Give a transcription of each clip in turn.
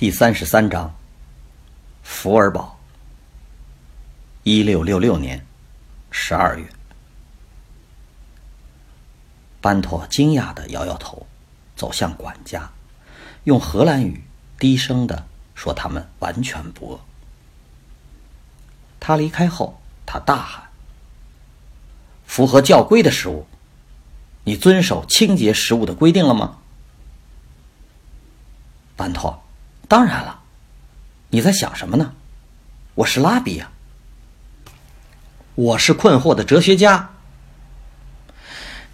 第三十三章，福尔堡。一六六六年十二月，班托惊讶的摇摇头，走向管家，用荷兰语低声的说：“他们完全不饿。”他离开后，他大喊：“符合教规的食物，你遵守清洁食物的规定了吗？”班托。当然了，你在想什么呢？我是拉比呀，我是困惑的哲学家。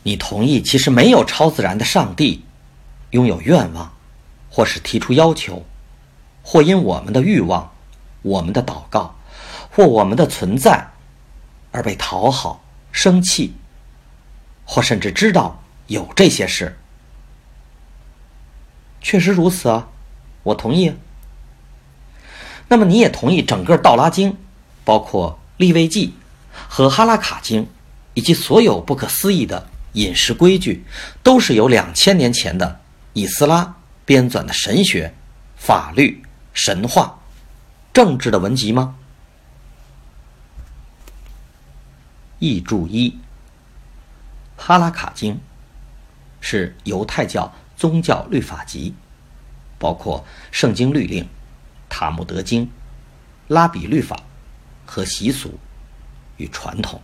你同意，其实没有超自然的上帝拥有愿望，或是提出要求，或因我们的欲望、我们的祷告或我们的存在而被讨好、生气，或甚至知道有这些事。确实如此啊。我同意。那么你也同意整个《道拉经》，包括《利未记》和《哈拉卡经》，以及所有不可思议的饮食规矩，都是由两千年前的以斯拉编纂的神学、法律、神话、政治的文集吗？译注一：《哈拉卡经》是犹太教宗教律法集。包括圣经律令、塔木德经、拉比律法和习俗与传统。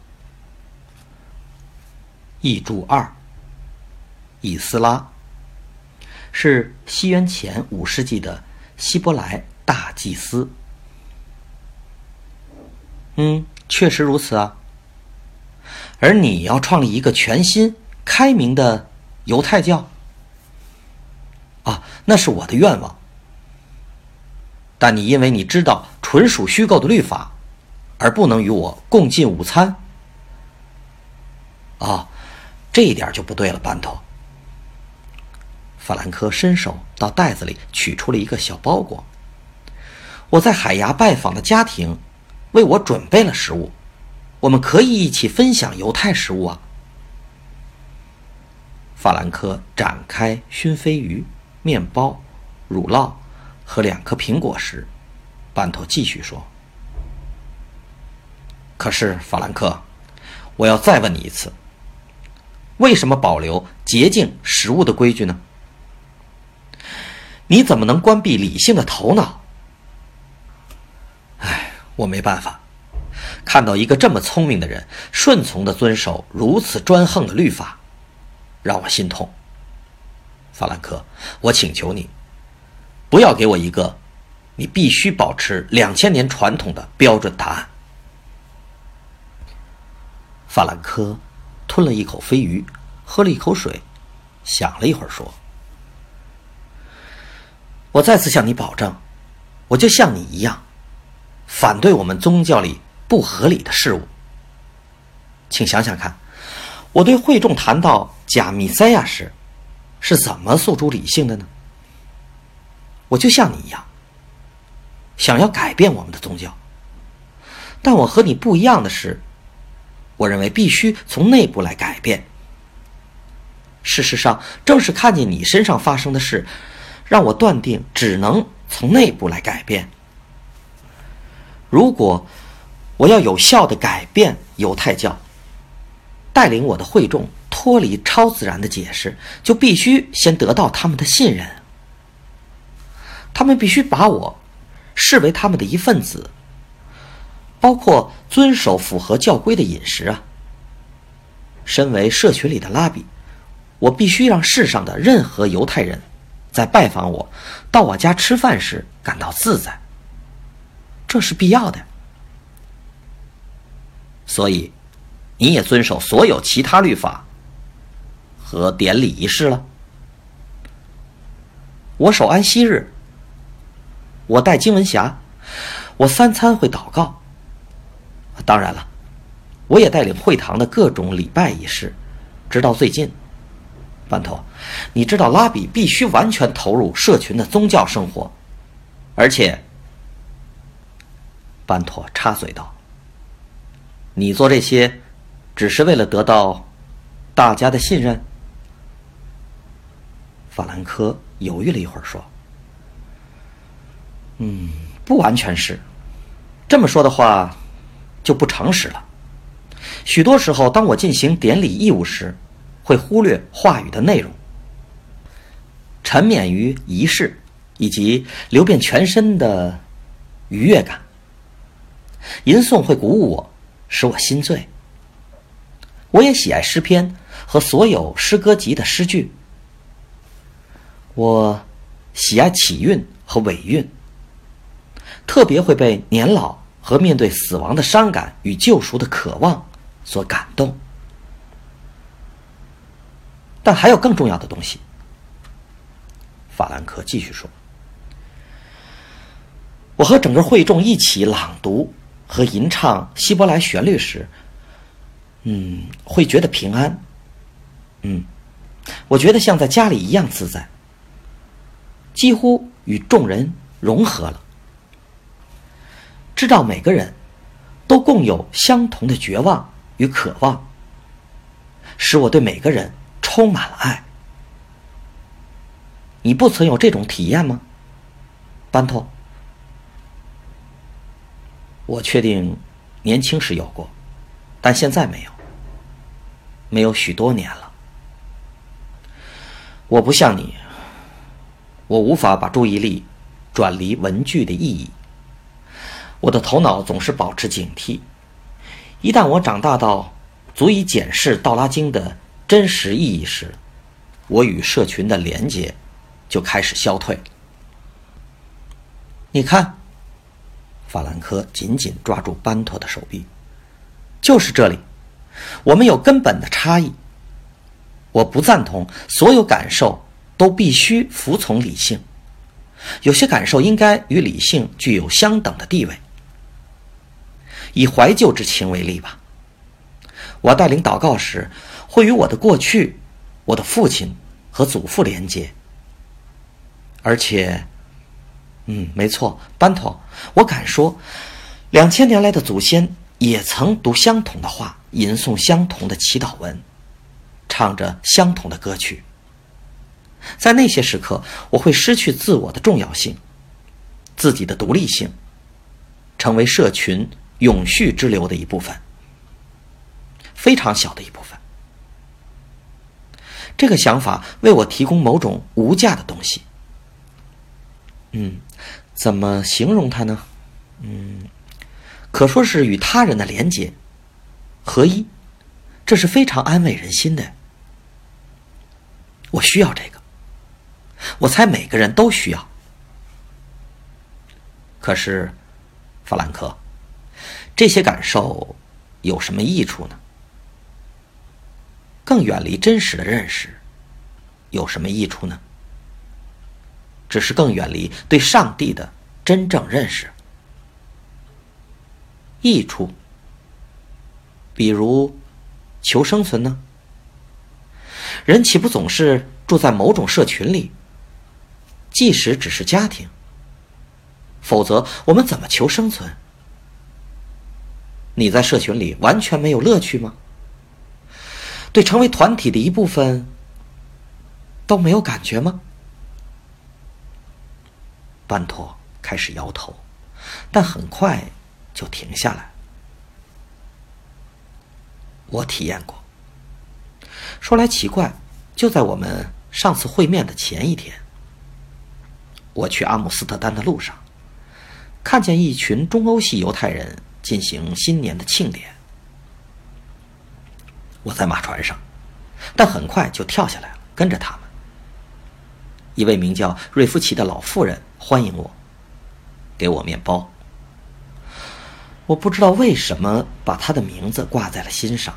译注二：以斯拉是西元前五世纪的希伯来大祭司。嗯，确实如此啊。而你要创立一个全新、开明的犹太教。啊，那是我的愿望。但你因为你知道纯属虚构的律法，而不能与我共进午餐。啊，这一点就不对了，班头。法兰克伸手到袋子里取出了一个小包裹。我在海牙拜访的家庭为我准备了食物，我们可以一起分享犹太食物啊。法兰克展开熏飞鱼。面包、乳酪和两颗苹果时，班托继续说：“可是，法兰克，我要再问你一次，为什么保留洁净食物的规矩呢？你怎么能关闭理性的头脑？哎，我没办法，看到一个这么聪明的人顺从的遵守如此专横的律法，让我心痛。”法兰克，我请求你，不要给我一个你必须保持两千年传统的标准答案。法兰克吞了一口飞鱼，喝了一口水，想了一会儿，说：“我再次向你保证，我就像你一样，反对我们宗教里不合理的事物。请想想看，我对会众谈到假弥赛亚时。”是怎么诉诸理性的呢？我就像你一样，想要改变我们的宗教，但我和你不一样的是，我认为必须从内部来改变。事实上，正是看见你身上发生的事，让我断定只能从内部来改变。如果我要有效的改变犹太教，带领我的会众。脱离超自然的解释，就必须先得到他们的信任。他们必须把我视为他们的一份子，包括遵守符合教规的饮食啊。身为社群里的拉比，我必须让世上的任何犹太人在拜访我、到我家吃饭时感到自在。这是必要的。所以，你也遵守所有其他律法和典礼仪式了？我守安息日，我带经文匣，我三餐会祷告。当然了，我也带领会堂的各种礼拜仪式，直到最近。班托，你知道拉比必须完全投入社群的宗教生活，而且，班托插嘴道：“你做这些，只是为了得到大家的信任。”法兰科犹豫了一会儿，说：“嗯，不完全是。这么说的话，就不诚实了。许多时候，当我进行典礼义务时，会忽略话语的内容，沉湎于仪式以及流遍全身的愉悦感。吟诵会鼓舞我，使我心醉。我也喜爱诗篇和所有诗歌集的诗句。我喜爱起韵和尾韵，特别会被年老和面对死亡的伤感与救赎的渴望所感动。但还有更重要的东西。法兰克继续说：“我和整个会众一起朗读和吟唱希伯来旋律时，嗯，会觉得平安。嗯，我觉得像在家里一样自在，几乎与众人融合了。知道每个人都共有相同的绝望与渴望，使我对每个人。”充满了爱，你不曾有这种体验吗，班托？我确定，年轻时有过，但现在没有，没有许多年了。我不像你，我无法把注意力转离文具的意义。我的头脑总是保持警惕，一旦我长大到足以检视《道拉经》的。真实意义时，我与社群的连接就开始消退。你看，法兰克紧紧抓住班托的手臂，就是这里，我们有根本的差异。我不赞同所有感受都必须服从理性，有些感受应该与理性具有相等的地位。以怀旧之情为例吧，我带领祷告时。会与我的过去、我的父亲和祖父连接，而且，嗯，没错，班托，我敢说，两千年来的祖先也曾读相同的话，吟诵相同的祈祷文，唱着相同的歌曲。在那些时刻，我会失去自我的重要性，自己的独立性，成为社群永续之流的一部分，非常小的一部分。这个想法为我提供某种无价的东西。嗯，怎么形容它呢？嗯，可说是与他人的连接、合一，这是非常安慰人心的。我需要这个，我猜每个人都需要。可是，法兰克，这些感受有什么益处呢？更远离真实的认识，有什么益处呢？只是更远离对上帝的真正认识。益处，比如求生存呢？人岂不总是住在某种社群里？即使只是家庭，否则我们怎么求生存？你在社群里完全没有乐趣吗？对成为团体的一部分都没有感觉吗？班托开始摇头，但很快就停下来。我体验过。说来奇怪，就在我们上次会面的前一天，我去阿姆斯特丹的路上，看见一群中欧系犹太人进行新年的庆典。我在马船上，但很快就跳下来了，跟着他们。一位名叫瑞夫奇的老妇人欢迎我，给我面包。我不知道为什么把她的名字挂在了心上。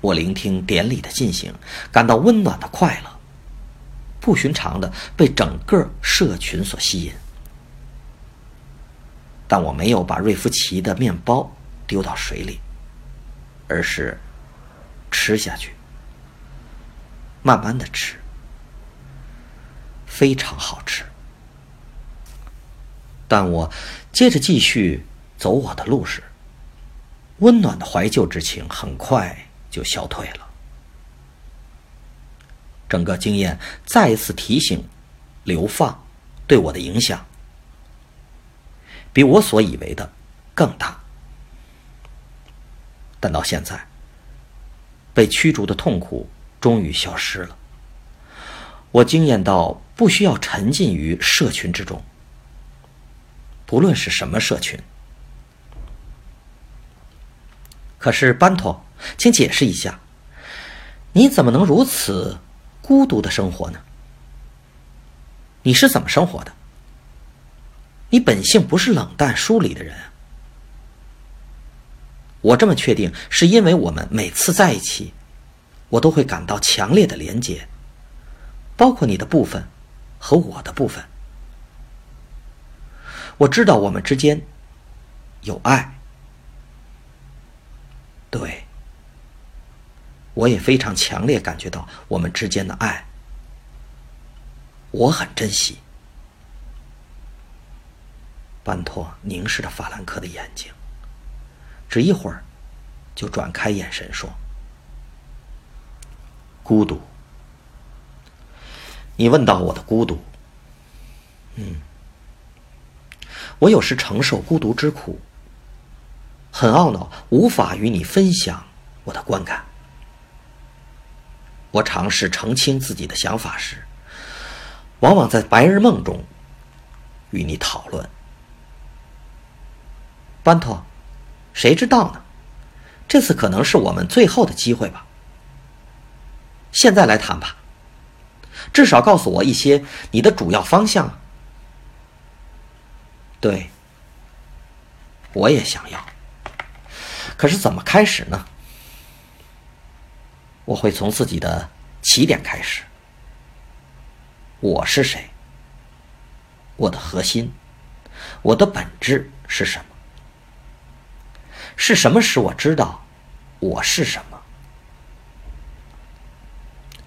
我聆听典礼的进行，感到温暖的快乐，不寻常的被整个社群所吸引。但我没有把瑞夫奇的面包丢到水里，而是吃下去，慢慢的吃，非常好吃。但我接着继续走我的路时，温暖的怀旧之情很快。就消退了。整个经验再一次提醒，流放对我的影响比我所以为的更大。但到现在，被驱逐的痛苦终于消失了。我惊艳到不需要沉浸于社群之中，不论是什么社群。可是班托。请解释一下，你怎么能如此孤独的生活呢？你是怎么生活的？你本性不是冷淡疏离的人。我这么确定，是因为我们每次在一起，我都会感到强烈的连结，包括你的部分和我的部分。我知道我们之间有爱。对。我也非常强烈感觉到我们之间的爱，我很珍惜。班托凝视着法兰克的眼睛，只一会儿，就转开眼神说：“孤独。你问到我的孤独，嗯，我有时承受孤独之苦，很懊恼无法与你分享我的观感。”我尝试澄清自己的想法时，往往在白日梦中与你讨论。班托，谁知道呢？这次可能是我们最后的机会吧。现在来谈吧，至少告诉我一些你的主要方向。对，我也想要。可是怎么开始呢？我会从自己的起点开始。我是谁？我的核心，我的本质是什么？是什么使我知道我是什么？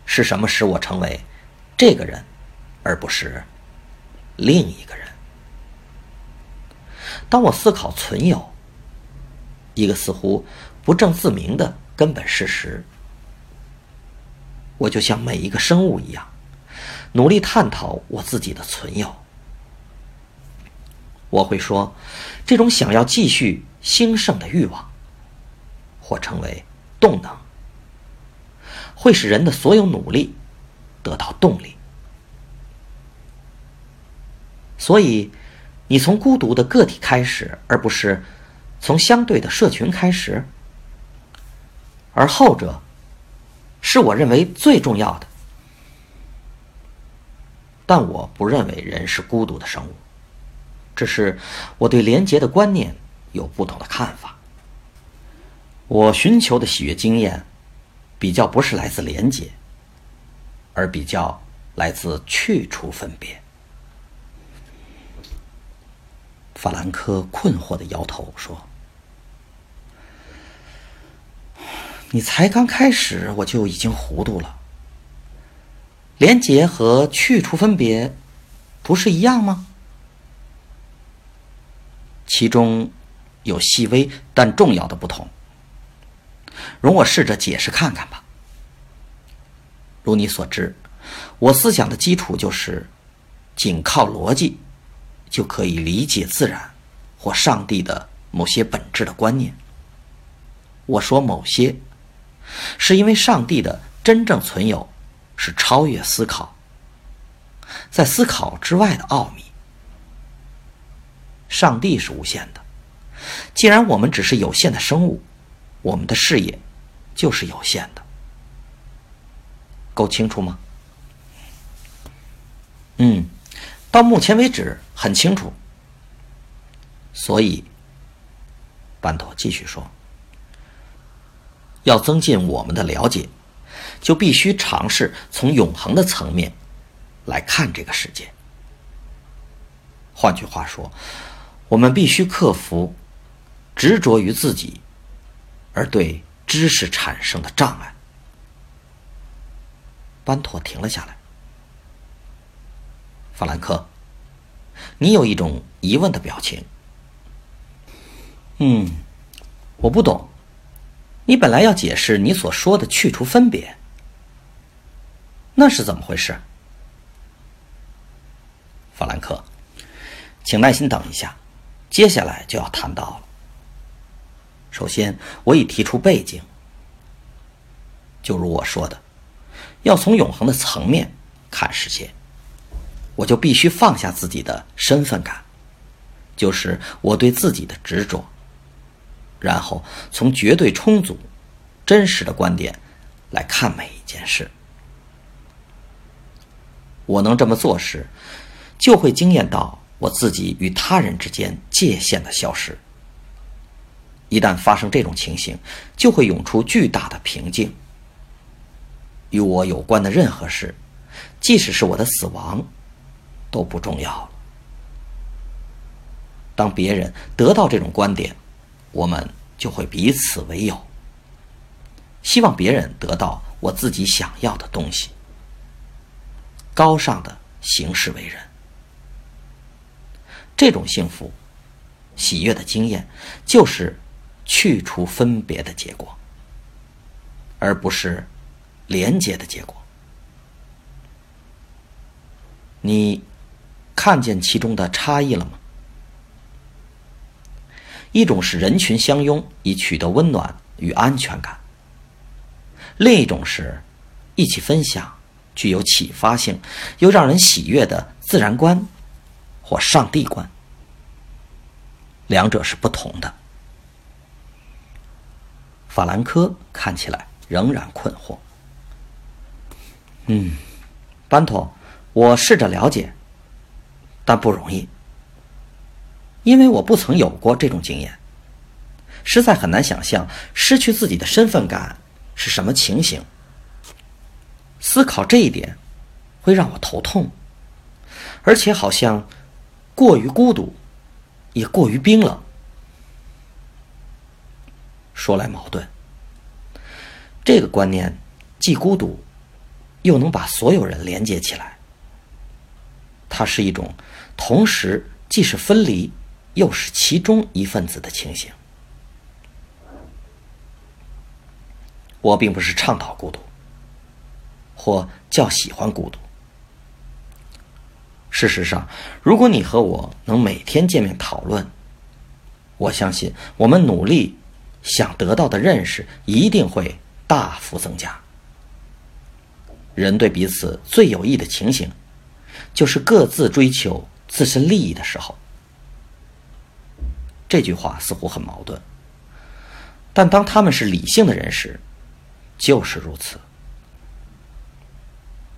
是什么使我成为这个人，而不是另一个人？当我思考存有一个似乎不正自明的根本事实。我就像每一个生物一样，努力探讨我自己的存有。我会说，这种想要继续兴盛的欲望，或称为动能，会使人的所有努力得到动力。所以，你从孤独的个体开始，而不是从相对的社群开始，而后者。是我认为最重要的，但我不认为人是孤独的生物，只是我对廉洁的观念有不同的看法。我寻求的喜悦经验，比较不是来自廉洁，而比较来自去除分别。法兰克困惑的摇头说。你才刚开始，我就已经糊涂了。连结和去除分别，不是一样吗？其中有细微但重要的不同。容我试着解释看看吧。如你所知，我思想的基础就是，仅靠逻辑就可以理解自然或上帝的某些本质的观念。我说某些。是因为上帝的真正存有是超越思考，在思考之外的奥秘。上帝是无限的，既然我们只是有限的生物，我们的视野就是有限的。够清楚吗？嗯，到目前为止很清楚。所以，班头继续说。要增进我们的了解，就必须尝试从永恒的层面来看这个世界。换句话说，我们必须克服执着于自己而对知识产生的障碍。班托停了下来。法兰克，你有一种疑问的表情。嗯，我不懂。你本来要解释你所说的去除分别，那是怎么回事？法兰克。请耐心等一下，接下来就要谈到了。首先，我已提出背景，就如我说的，要从永恒的层面看世界，我就必须放下自己的身份感，就是我对自己的执着，然后从绝对充足、真实的观点来看每一件事。我能这么做时，就会惊艳到。我自己与他人之间界限的消失，一旦发生这种情形，就会涌出巨大的平静。与我有关的任何事，即使是我的死亡，都不重要了。当别人得到这种观点，我们就会彼此为友。希望别人得到我自己想要的东西，高尚的行事为人。这种幸福、喜悦的经验，就是去除分别的结果，而不是连接的结果。你看见其中的差异了吗？一种是人群相拥以取得温暖与安全感；另一种是一起分享具有启发性又让人喜悦的自然观。或上帝观，两者是不同的。法兰科看起来仍然困惑。嗯，班托，我试着了解，但不容易，因为我不曾有过这种经验，实在很难想象失去自己的身份感是什么情形。思考这一点会让我头痛，而且好像。过于孤独，也过于冰冷。说来矛盾，这个观念既孤独，又能把所有人连接起来。它是一种同时既是分离，又是其中一份子的情形。我并不是倡导孤独，或较喜欢孤独。事实上，如果你和我能每天见面讨论，我相信我们努力想得到的认识一定会大幅增加。人对彼此最有益的情形，就是各自追求自身利益的时候。这句话似乎很矛盾，但当他们是理性的人时，就是如此。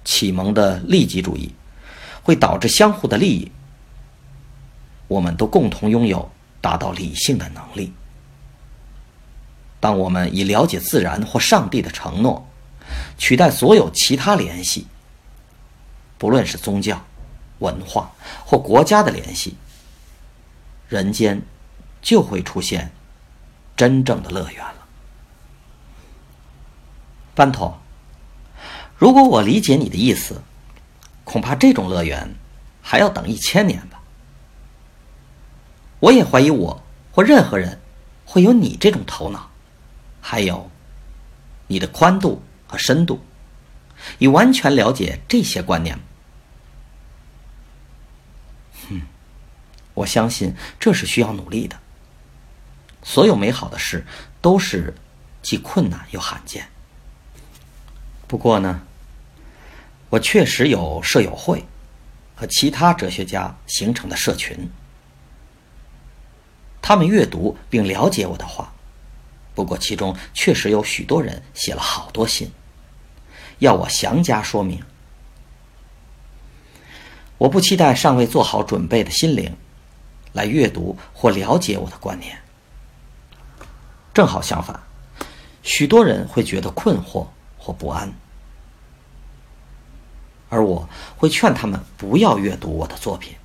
启蒙的利己主义。会导致相互的利益。我们都共同拥有达到理性的能力。当我们以了解自然或上帝的承诺取代所有其他联系，不论是宗教、文化或国家的联系，人间就会出现真正的乐园了。班头，如果我理解你的意思。恐怕这种乐园还要等一千年吧。我也怀疑我或任何人会有你这种头脑，还有你的宽度和深度，以完全了解这些观念。哼，我相信这是需要努力的。所有美好的事都是既困难又罕见。不过呢。我确实有舍友会，和其他哲学家形成的社群。他们阅读并了解我的话，不过其中确实有许多人写了好多信，要我详加说明。我不期待尚未做好准备的心灵来阅读或了解我的观念。正好相反，许多人会觉得困惑或不安，而我会劝他们不要阅读我的作品。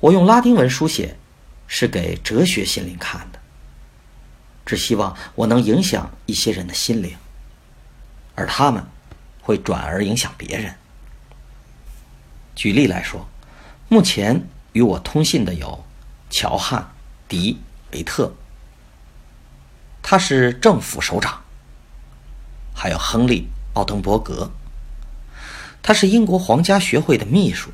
我用拉丁文书写，是给哲学心灵看的，只希望我能影响一些人的心灵，而他们会转而影响别人。举例来说，目前与我通信的有乔汉·迪维特，他是政府首长；还有亨利·奥登伯格，他是英国皇家学会的秘书。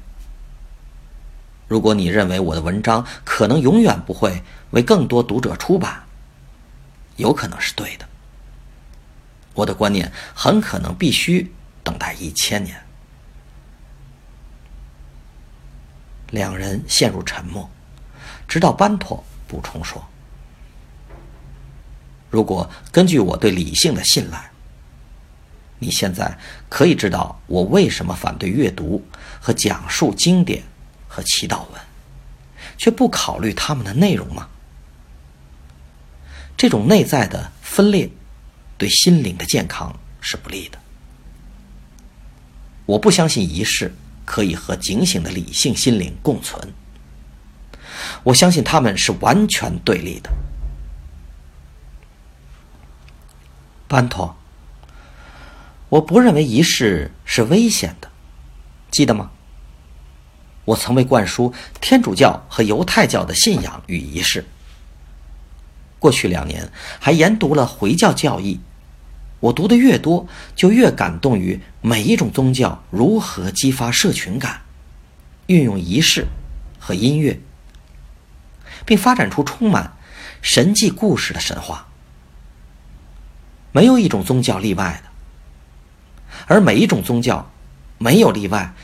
如果你认为我的文章可能永远不会为更多读者出版，有可能是对的。我的观念很可能必须等待一千年。两人陷入沉默，直到班托补充说：“如果根据我对理性的信赖，你现在可以知道我为什么反对阅读和讲述经典。”和祈祷文，却不考虑他们的内容吗？这种内在的分裂，对心灵的健康是不利的。我不相信仪式可以和警醒的理性心灵共存。我相信他们是完全对立的。班托，我不认为仪式是危险的，记得吗？我曾为灌输天主教和犹太教的信仰与仪式。过去两年还研读了回教教义。我读的越多，就越感动于每一种宗教如何激发社群感，运用仪式和音乐，并发展出充满神迹故事的神话。没有一种宗教例外的，而每一种宗教没有例外，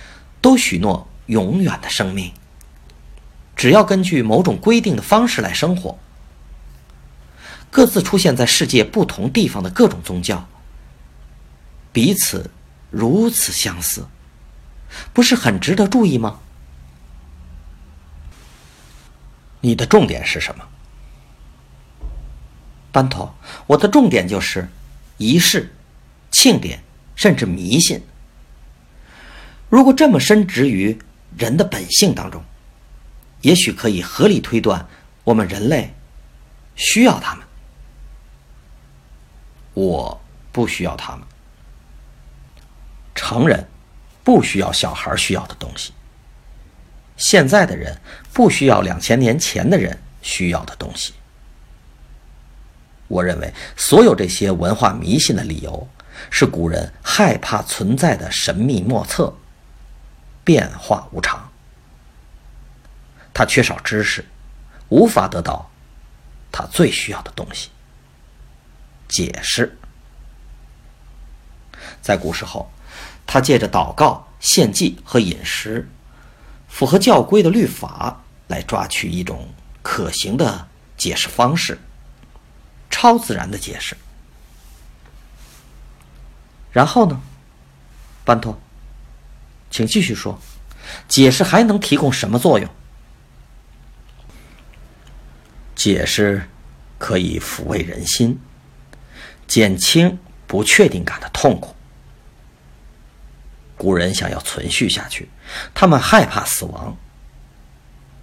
都许诺。永远的生命，只要根据某种规定的方式来生活。各自出现在世界不同地方的各种宗教，彼此如此相似，不是很值得注意吗？你的重点是什么，班头？我的重点就是仪式、庆典，甚至迷信。如果这么深植于。人的本性当中，也许可以合理推断，我们人类需要他们。我不需要他们。成人不需要小孩需要的东西。现在的人不需要两千年前的人需要的东西。我认为，所有这些文化迷信的理由，是古人害怕存在的神秘莫测。变化无常，他缺少知识，无法得到他最需要的东西——解释。在古时候，他借着祷告、献祭和饮食，符合教规的律法，来抓取一种可行的解释方式——超自然的解释。然后呢，班托？请继续说，解释还能提供什么作用？解释可以抚慰人心，减轻不确定感的痛苦。古人想要存续下去，他们害怕死亡，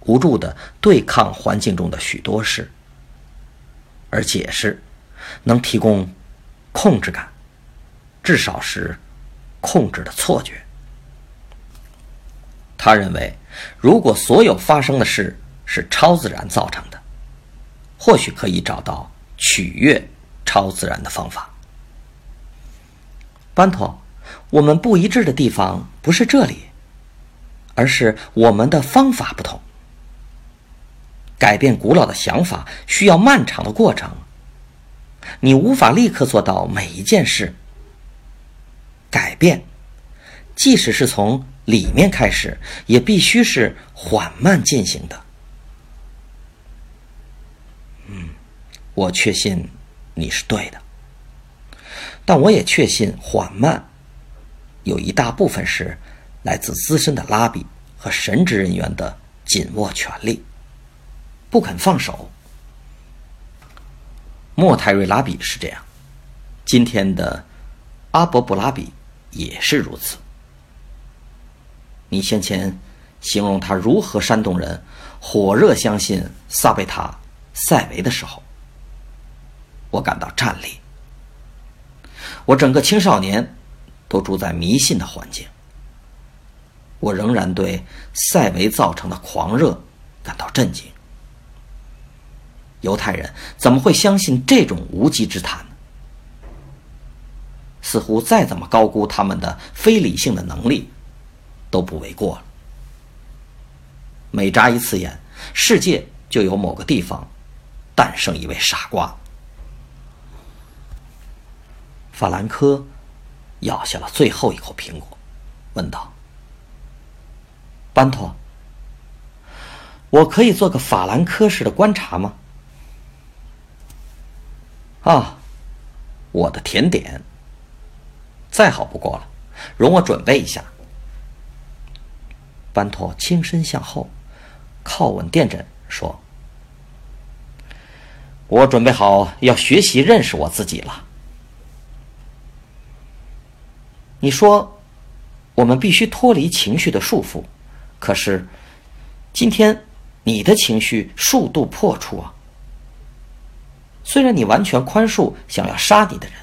无助的对抗环境中的许多事，而解释能提供控制感，至少是控制的错觉。他认为，如果所有发生的事是超自然造成的，或许可以找到取悦超自然的方法。班托，我们不一致的地方不是这里，而是我们的方法不同。改变古老的想法需要漫长的过程，你无法立刻做到每一件事。改变，即使是从。里面开始也必须是缓慢进行的。嗯，我确信你是对的，但我也确信缓慢有一大部分是来自资深的拉比和神职人员的紧握权力，不肯放手。莫泰瑞拉比是这样，今天的阿伯布拉比也是如此。你先前形容他如何煽动人火热相信萨贝塔塞维的时候，我感到战栗。我整个青少年都住在迷信的环境，我仍然对塞维造成的狂热感到震惊。犹太人怎么会相信这种无稽之谈呢？似乎再怎么高估他们的非理性的能力，都不为过了。每眨一次眼，世界就有某个地方诞生一位傻瓜。法兰科咬下了最后一口苹果，问道：“班托，我可以做个法兰科式的观察吗？”啊，我的甜点，再好不过了，容我准备一下。班托轻身向后，靠稳垫枕，说：“我准备好要学习认识我自己了。”你说，我们必须脱离情绪的束缚，可是，今天你的情绪数度破处啊。虽然你完全宽恕想要杀你的人，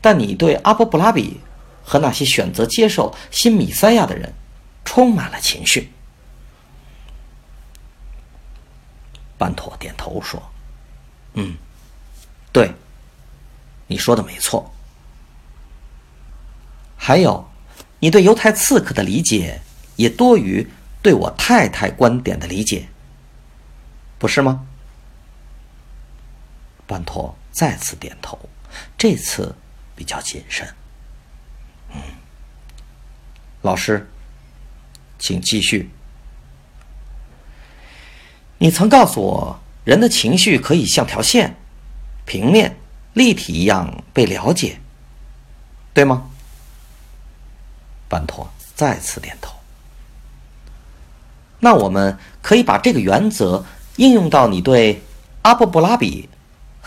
但你对阿波布拉比和那些选择接受新米塞亚的人充满了情绪。班妥点头说：“嗯，对，你说的没错。还有，你对犹太刺客的理解也多于对我太太观点的理解，不是吗？”班托再次点头，这次比较谨慎。嗯，老师，请继续。你曾告诉我，人的情绪可以像条线，平面、立体一样被了解，对吗？班托再次点头。那我们可以把这个原则应用到你对阿布布拉比。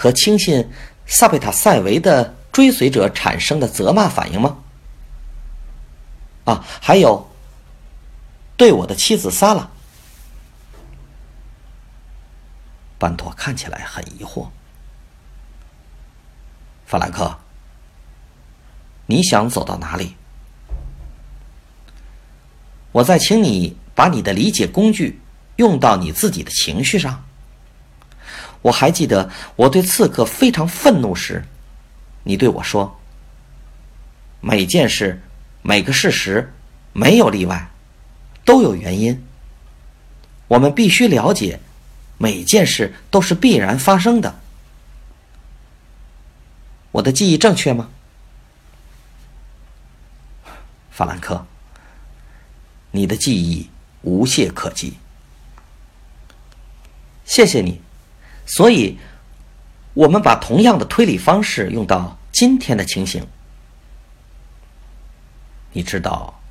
和轻信萨贝塔塞维的追随者产生的责骂反应吗？啊，还有对我的妻子萨拉，班托看起来很疑惑。法兰克，你想走到哪里？我在请你把你的理解工具用到你自己的情绪上。我还记得我对刺客非常愤怒时，你对我说：“每件事、每个事实，没有例外，都有原因。我们必须了解，每件事都是必然发生的。”我的记忆正确吗，法兰克？你的记忆无懈可击。谢谢你。所以，我们把同样的推理方式用到今天的情形。你知道，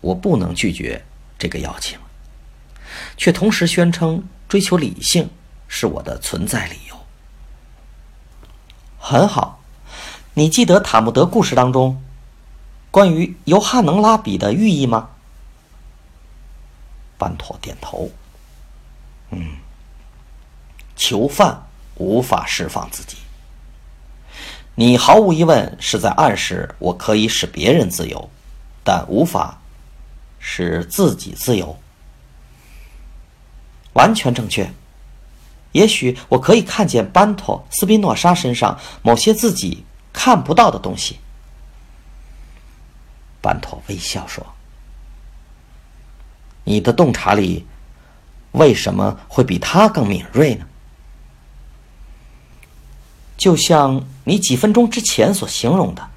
我不能拒绝这个邀请，却同时宣称追求理性是我的存在理由。很好，你记得塔木德故事当中关于尤哈能拉比的寓意吗？班妥点头。嗯。囚犯无法释放自己，你毫无疑问是在暗示我可以使别人自由，但无法使自己自由。完全正确。也许我可以看见班托斯宾诺莎身上某些自己看不到的东西。班托微笑说：“你的洞察力为什么会比他更敏锐呢？”就像你几分钟之前所形容的，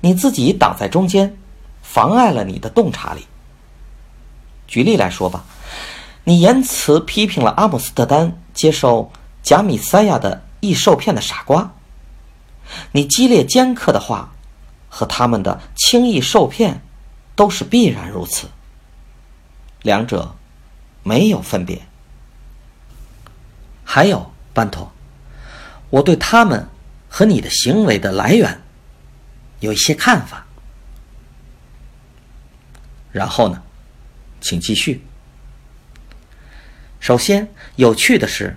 你自己挡在中间，妨碍了你的洞察力。举例来说吧，你言辞批评了阿姆斯特丹接受贾米塞亚的易受骗的傻瓜，你激烈尖刻的话和他们的轻易受骗都是必然如此，两者没有分别。还有班托。我对他们和你的行为的来源有一些看法。然后呢，请继续。首先，有趣的是，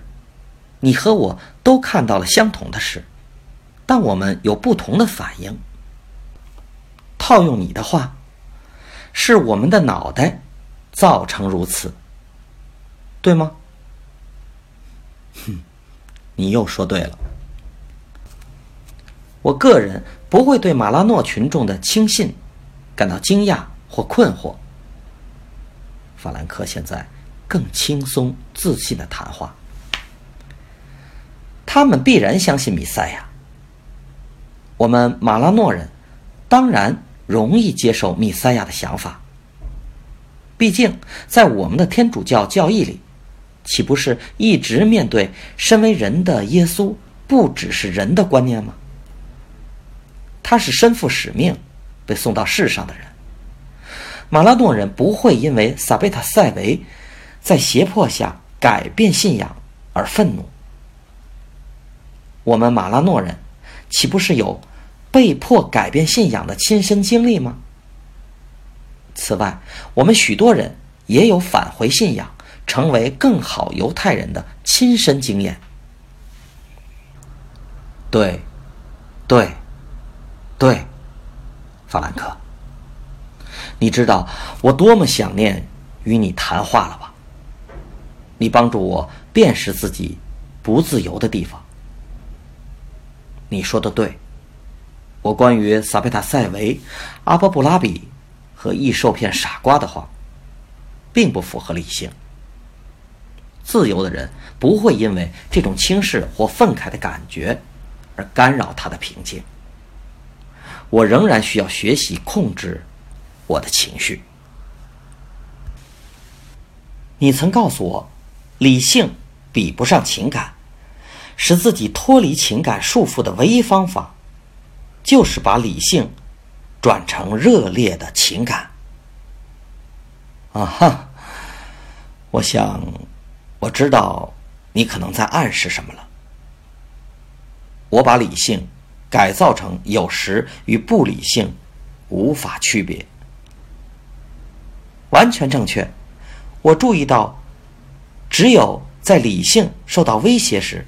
你和我都看到了相同的事，但我们有不同的反应。套用你的话，是我们的脑袋造成如此，对吗？你又说对了。我个人不会对马拉诺群众的轻信感到惊讶或困惑。法兰克现在更轻松自信的谈话，他们必然相信米赛亚。我们马拉诺人当然容易接受米赛亚的想法，毕竟在我们的天主教教义里。岂不是一直面对身为人的耶稣不只是人的观念吗？他是身负使命被送到世上的人。马拉诺人不会因为萨贝塔塞维在胁迫下改变信仰而愤怒。我们马拉诺人岂不是有被迫改变信仰的亲身经历吗？此外，我们许多人也有返回信仰。成为更好犹太人的亲身经验。对，对，对，法兰克，你知道我多么想念与你谈话了吧？你帮助我辨识自己不自由的地方。你说的对，我关于萨贝塔塞维、阿波布拉比和易受骗傻瓜的话，并不符合理性。自由的人不会因为这种轻视或愤慨的感觉而干扰他的平静。我仍然需要学习控制我的情绪。你曾告诉我，理性比不上情感，使自己脱离情感束缚的唯一方法，就是把理性转成热烈的情感。啊哈，我想。我知道你可能在暗示什么了。我把理性改造成有时与不理性无法区别，完全正确。我注意到，只有在理性受到威胁时，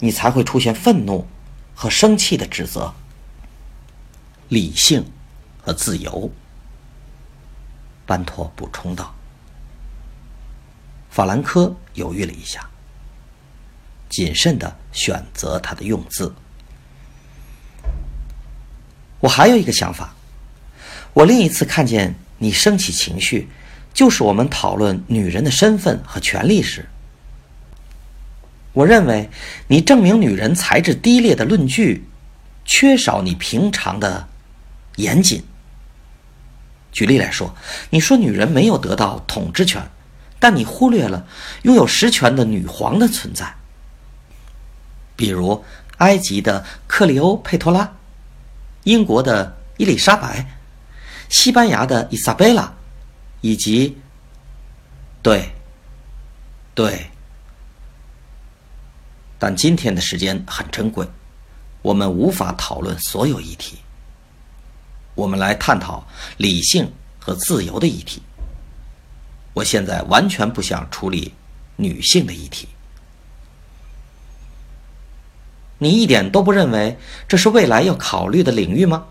你才会出现愤怒和生气的指责。理性和自由，班托补充道。法兰科犹豫了一下，谨慎的选择他的用字。我还有一个想法，我另一次看见你升起情绪，就是我们讨论女人的身份和权利时。我认为你证明女人才智低劣的论据，缺少你平常的严谨。举例来说，你说女人没有得到统治权。但你忽略了拥有实权的女皇的存在，比如埃及的克利欧佩托拉、英国的伊丽莎白、西班牙的伊莎贝拉，以及……对，对。但今天的时间很珍贵，我们无法讨论所有议题。我们来探讨理性和自由的议题。我现在完全不想处理女性的议题。你一点都不认为这是未来要考虑的领域吗？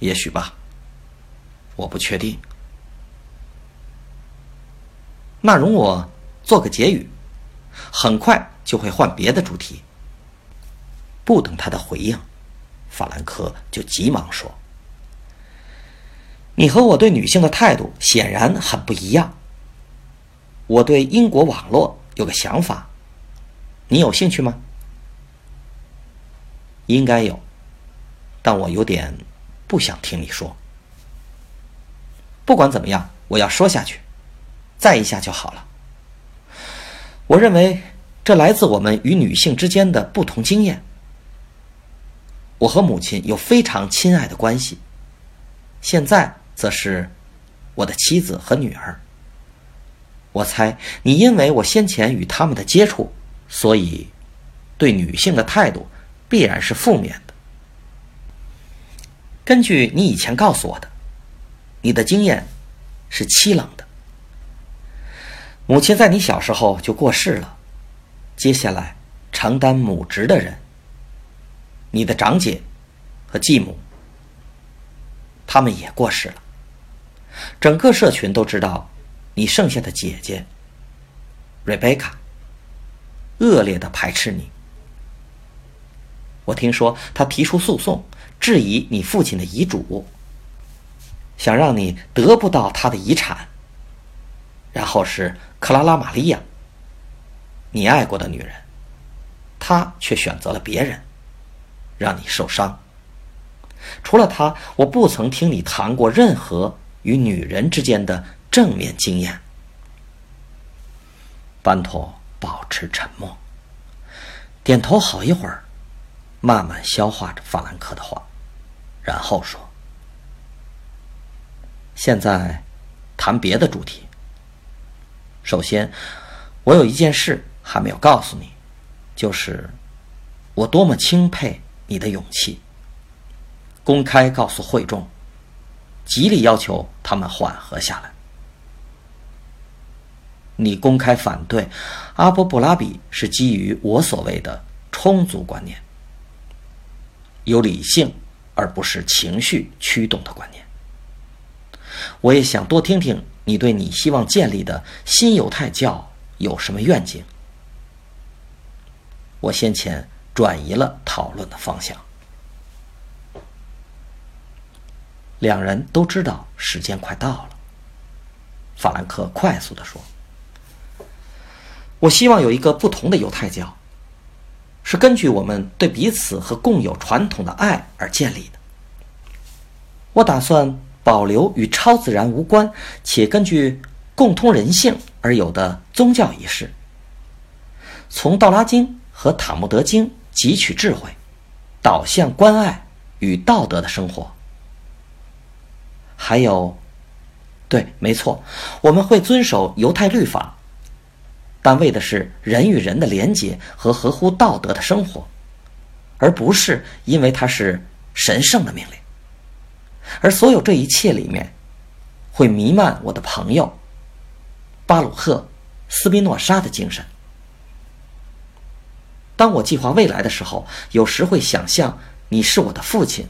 也许吧，我不确定。那容我做个结语，很快就会换别的主题。不等他的回应，法兰克就急忙说。你和我对女性的态度显然很不一样。我对英国网络有个想法，你有兴趣吗？应该有，但我有点不想听你说。不管怎么样，我要说下去，再一下就好了。我认为这来自我们与女性之间的不同经验。我和母亲有非常亲爱的关系，现在。则是我的妻子和女儿。我猜你因为我先前与他们的接触，所以对女性的态度必然是负面的。根据你以前告诉我的，你的经验是凄冷的。母亲在你小时候就过世了，接下来承担母职的人，你的长姐和继母，他们也过世了。整个社群都知道，你剩下的姐姐瑞贝卡恶劣的排斥你。我听说她提出诉讼，质疑你父亲的遗嘱，想让你得不到他的遗产。然后是克拉拉玛利亚，你爱过的女人，她却选择了别人，让你受伤。除了她，我不曾听你谈过任何。与女人之间的正面经验。班托保持沉默，点头好一会儿，慢慢消化着法兰克的话，然后说：“现在谈别的主题。首先，我有一件事还没有告诉你，就是我多么钦佩你的勇气，公开告诉会众。”极力要求他们缓和下来。你公开反对阿波布拉比是基于我所谓的充足观念，有理性而不是情绪驱动的观念。我也想多听听你对你希望建立的新犹太教有什么愿景。我先前转移了讨论的方向。两人都知道时间快到了。法兰克快速地说：“我希望有一个不同的犹太教，是根据我们对彼此和共有传统的爱而建立的。我打算保留与超自然无关且根据共通人性而有的宗教仪式，从《道拉经》和《塔木德经》汲取智慧，导向关爱与道德的生活。”还有，对，没错，我们会遵守犹太律法，但为的是人与人的连结和合乎道德的生活，而不是因为它是神圣的命令。而所有这一切里面，会弥漫我的朋友巴鲁赫·斯宾诺莎的精神。当我计划未来的时候，有时会想象你是我的父亲。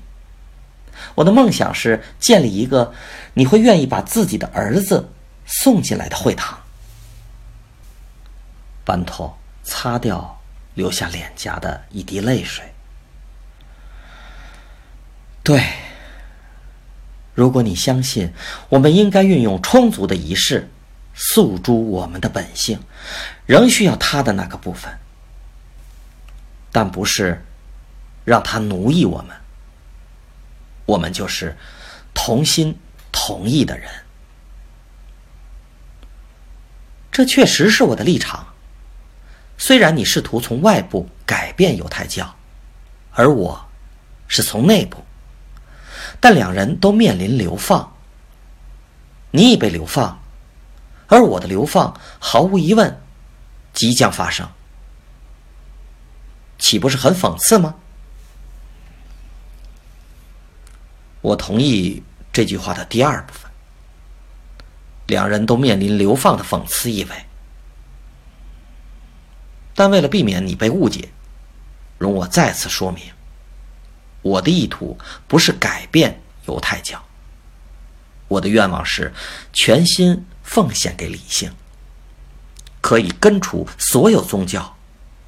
我的梦想是建立一个你会愿意把自己的儿子送进来的会堂。班托擦掉流下脸颊的一滴泪水。对，如果你相信我们应该运用充足的仪式诉诸我们的本性，仍需要他的那个部分，但不是让他奴役我们。我们就是同心同意的人，这确实是我的立场。虽然你试图从外部改变犹太教，而我是从内部，但两人都面临流放。你已被流放，而我的流放毫无疑问即将发生，岂不是很讽刺吗？我同意这句话的第二部分。两人都面临流放的讽刺意味，但为了避免你被误解，容我再次说明：我的意图不是改变犹太教，我的愿望是全心奉献给理性，可以根除所有宗教，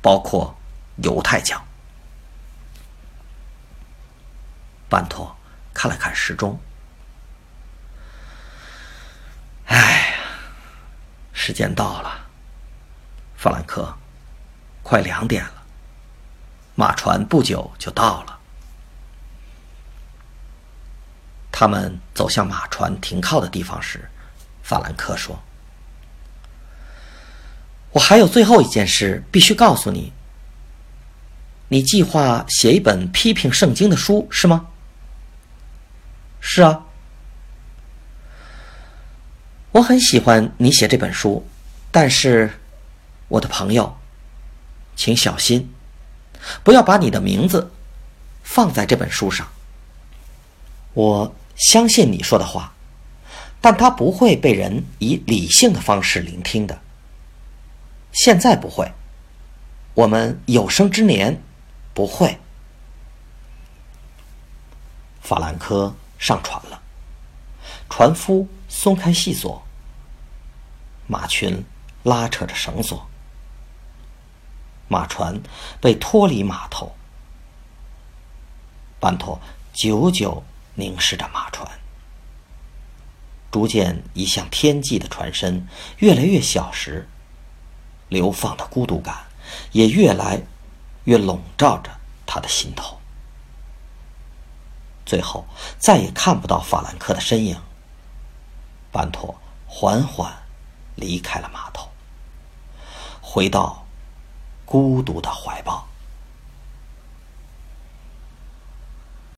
包括犹太教。班托。看了看时钟，哎呀，时间到了，法兰克，快两点了，马船不久就到了。他们走向马船停靠的地方时，法兰克说：“我还有最后一件事必须告诉你。你计划写一本批评圣经的书，是吗？”是啊，我很喜欢你写这本书，但是，我的朋友，请小心，不要把你的名字放在这本书上。我相信你说的话，但它不会被人以理性的方式聆听的。现在不会，我们有生之年不会。法兰克上船了，船夫松开细索，马群拉扯着绳索，马船被脱离码头。班托久久凝视着马船，逐渐移向天际的船身越来越小时，流放的孤独感也越来越笼罩着他的心头。最后，再也看不到法兰克的身影。班托缓缓离开了码头，回到孤独的怀抱。